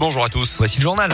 Bonjour à tous. Voici le journal.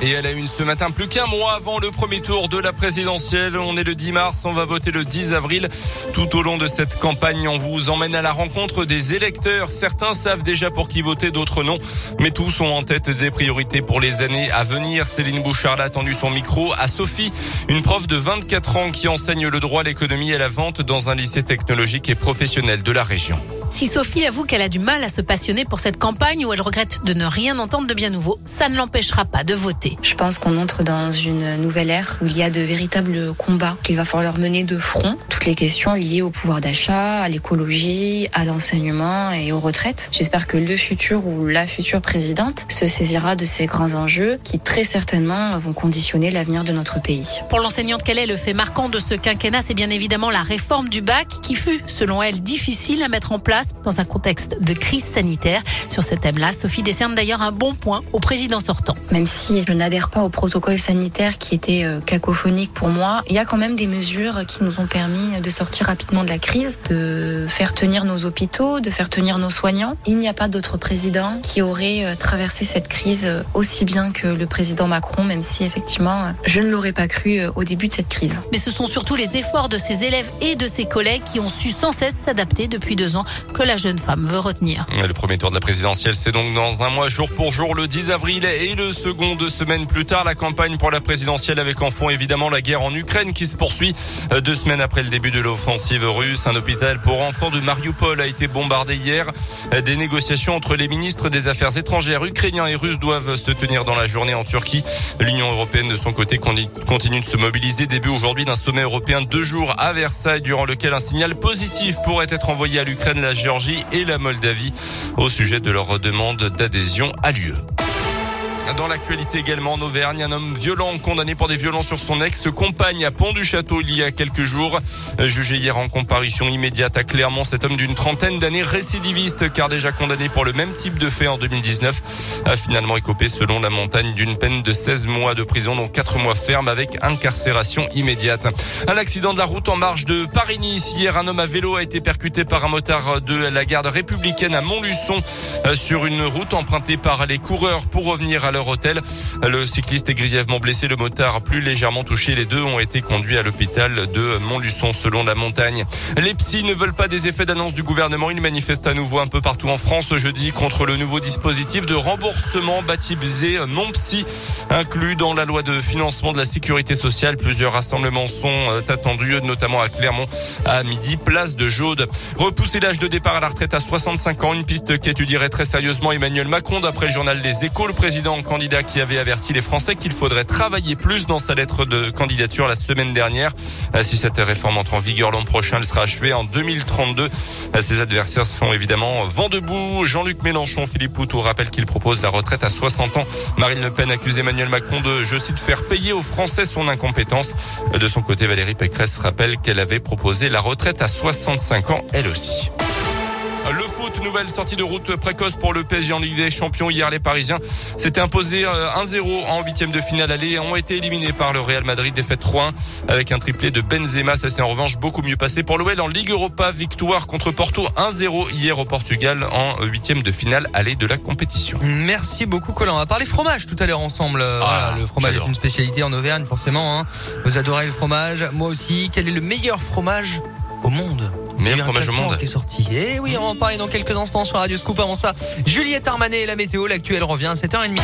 Et elle a une ce matin, plus qu'un mois avant le premier tour de la présidentielle. On est le 10 mars, on va voter le 10 avril. Tout au long de cette campagne, on vous emmène à la rencontre des électeurs. Certains savent déjà pour qui voter, d'autres non. Mais tous ont en tête des priorités pour les années à venir. Céline Bouchard a tendu son micro à Sophie, une prof de 24 ans qui enseigne le droit, l'économie et la vente dans un lycée technologique et professionnel de la région. Si Sophie avoue qu'elle a du mal à se passionner pour cette campagne ou elle regrette de ne rien entendre de bien nouveau, ça ne l'empêchera pas de voter. Je pense qu'on entre dans une nouvelle ère où il y a de véritables combats qu'il va falloir mener de front. Toutes les questions liées au pouvoir d'achat, à l'écologie, à l'enseignement et aux retraites. J'espère que le futur ou la future présidente se saisira de ces grands enjeux qui très certainement vont conditionner l'avenir de notre pays. Pour l'enseignante qu'elle est, le fait marquant de ce quinquennat, c'est bien évidemment la réforme du bac qui fut, selon elle, difficile à mettre en place dans un contexte de crise sanitaire. Sur ce thème-là, Sophie décerne d'ailleurs un bon point au président sortant. Même si je n'adhère pas au protocole sanitaire qui était euh, cacophonique pour moi, il y a quand même des mesures qui nous ont permis de sortir rapidement de la crise, de faire tenir nos hôpitaux, de faire tenir nos soignants. Il n'y a pas d'autre président qui aurait euh, traversé cette crise euh, aussi bien que le président Macron, même si effectivement je ne l'aurais pas cru au début de cette crise. Mais ce sont surtout les efforts de ses élèves et de ses collègues qui ont su sans cesse s'adapter depuis deux ans que la jeune femme veut retenir. Le premier tour de la présidentielle, c'est donc dans un mois, jour pour jour, le 10 avril. Et le second deux semaines plus tard, la campagne pour la présidentielle avec en fond évidemment la guerre en Ukraine qui se poursuit. Euh, deux semaines après le début de l'offensive russe, un hôpital pour enfants de Mariupol a été bombardé hier. Euh, des négociations entre les ministres des Affaires étrangères ukrainiens et russes doivent se tenir dans la journée en Turquie. L'Union européenne, de son côté, continue de se mobiliser. Début aujourd'hui d'un sommet européen deux jours à Versailles, durant lequel un signal positif pourrait être envoyé à l'Ukraine, la Géorgie et la Moldavie au sujet de leur demande d'adhésion à l'UE. Dans l'actualité également en Auvergne, un homme violent condamné pour des violences sur son ex-compagne à Pont-du-Château il y a quelques jours. Jugé hier en comparution immédiate à Clermont, cet homme d'une trentaine d'années récidiviste car déjà condamné pour le même type de fait en 2019 a finalement écopé selon la montagne d'une peine de 16 mois de prison dont 4 mois ferme avec incarcération immédiate. Un accident de la route en marge de Paris-Nice. Hier, un homme à vélo a été percuté par un motard de la garde républicaine à Montluçon euh, sur une route empruntée par les coureurs pour revenir à leur Le cycliste est grièvement blessé, le motard plus légèrement touché. Les deux ont été conduits à l'hôpital de Montluçon selon la montagne. Les psys ne veulent pas des effets d'annonce du gouvernement. Ils manifestent à nouveau un peu partout en France jeudi contre le nouveau dispositif de remboursement baptisé Mon Psy, inclus dans la loi de financement de la sécurité sociale. Plusieurs rassemblements sont euh, attendus, notamment à Clermont à midi, place de Jaude. Repousser l'âge de départ à la retraite à 65 ans, une piste qu'étudierait très sérieusement Emmanuel Macron d'après le journal Les Échos. Le président candidat qui avait averti les Français qu'il faudrait travailler plus dans sa lettre de candidature la semaine dernière. Euh, si cette réforme entre en vigueur l'an prochain, elle sera achevée en 2032. Euh, ses adversaires sont évidemment vent debout. Jean-Luc Mélenchon, Philippe Poutou rappelle qu'il propose la retraite à 60 ans. Marine Le Pen accuse Emmanuel Macron de, je cite, faire payer aux Français son incompétence. Euh, de son côté, Valérie Pécresse rappelle qu'elle avait proposé la retraite à 65 ans, elle aussi. Nouvelle sortie de route précoce pour le PSG en Ligue des Champions. Hier, les Parisiens s'étaient imposés 1-0 euh, en huitième de finale aller et ont été éliminés par le Real Madrid, défaite 3-1 avec un triplé de Benzema. Ça s'est en revanche beaucoup mieux passé pour l'OL en Ligue Europa. Victoire contre Porto 1-0 hier au Portugal en huitième de finale aller de la compétition. Merci beaucoup Colin. On va parler fromage tout à l'heure ensemble. Ah, le fromage est une spécialité en Auvergne forcément. Hein. Vous adorez le fromage, moi aussi. Quel est le meilleur fromage au monde? Meilleur fromage au monde. Qui est sorti. Et eh oui, on va en parler dans quelques instants sur Radio Scoop. Avant ça, Juliette Armanet et la météo. L'actuelle revient à 7h30.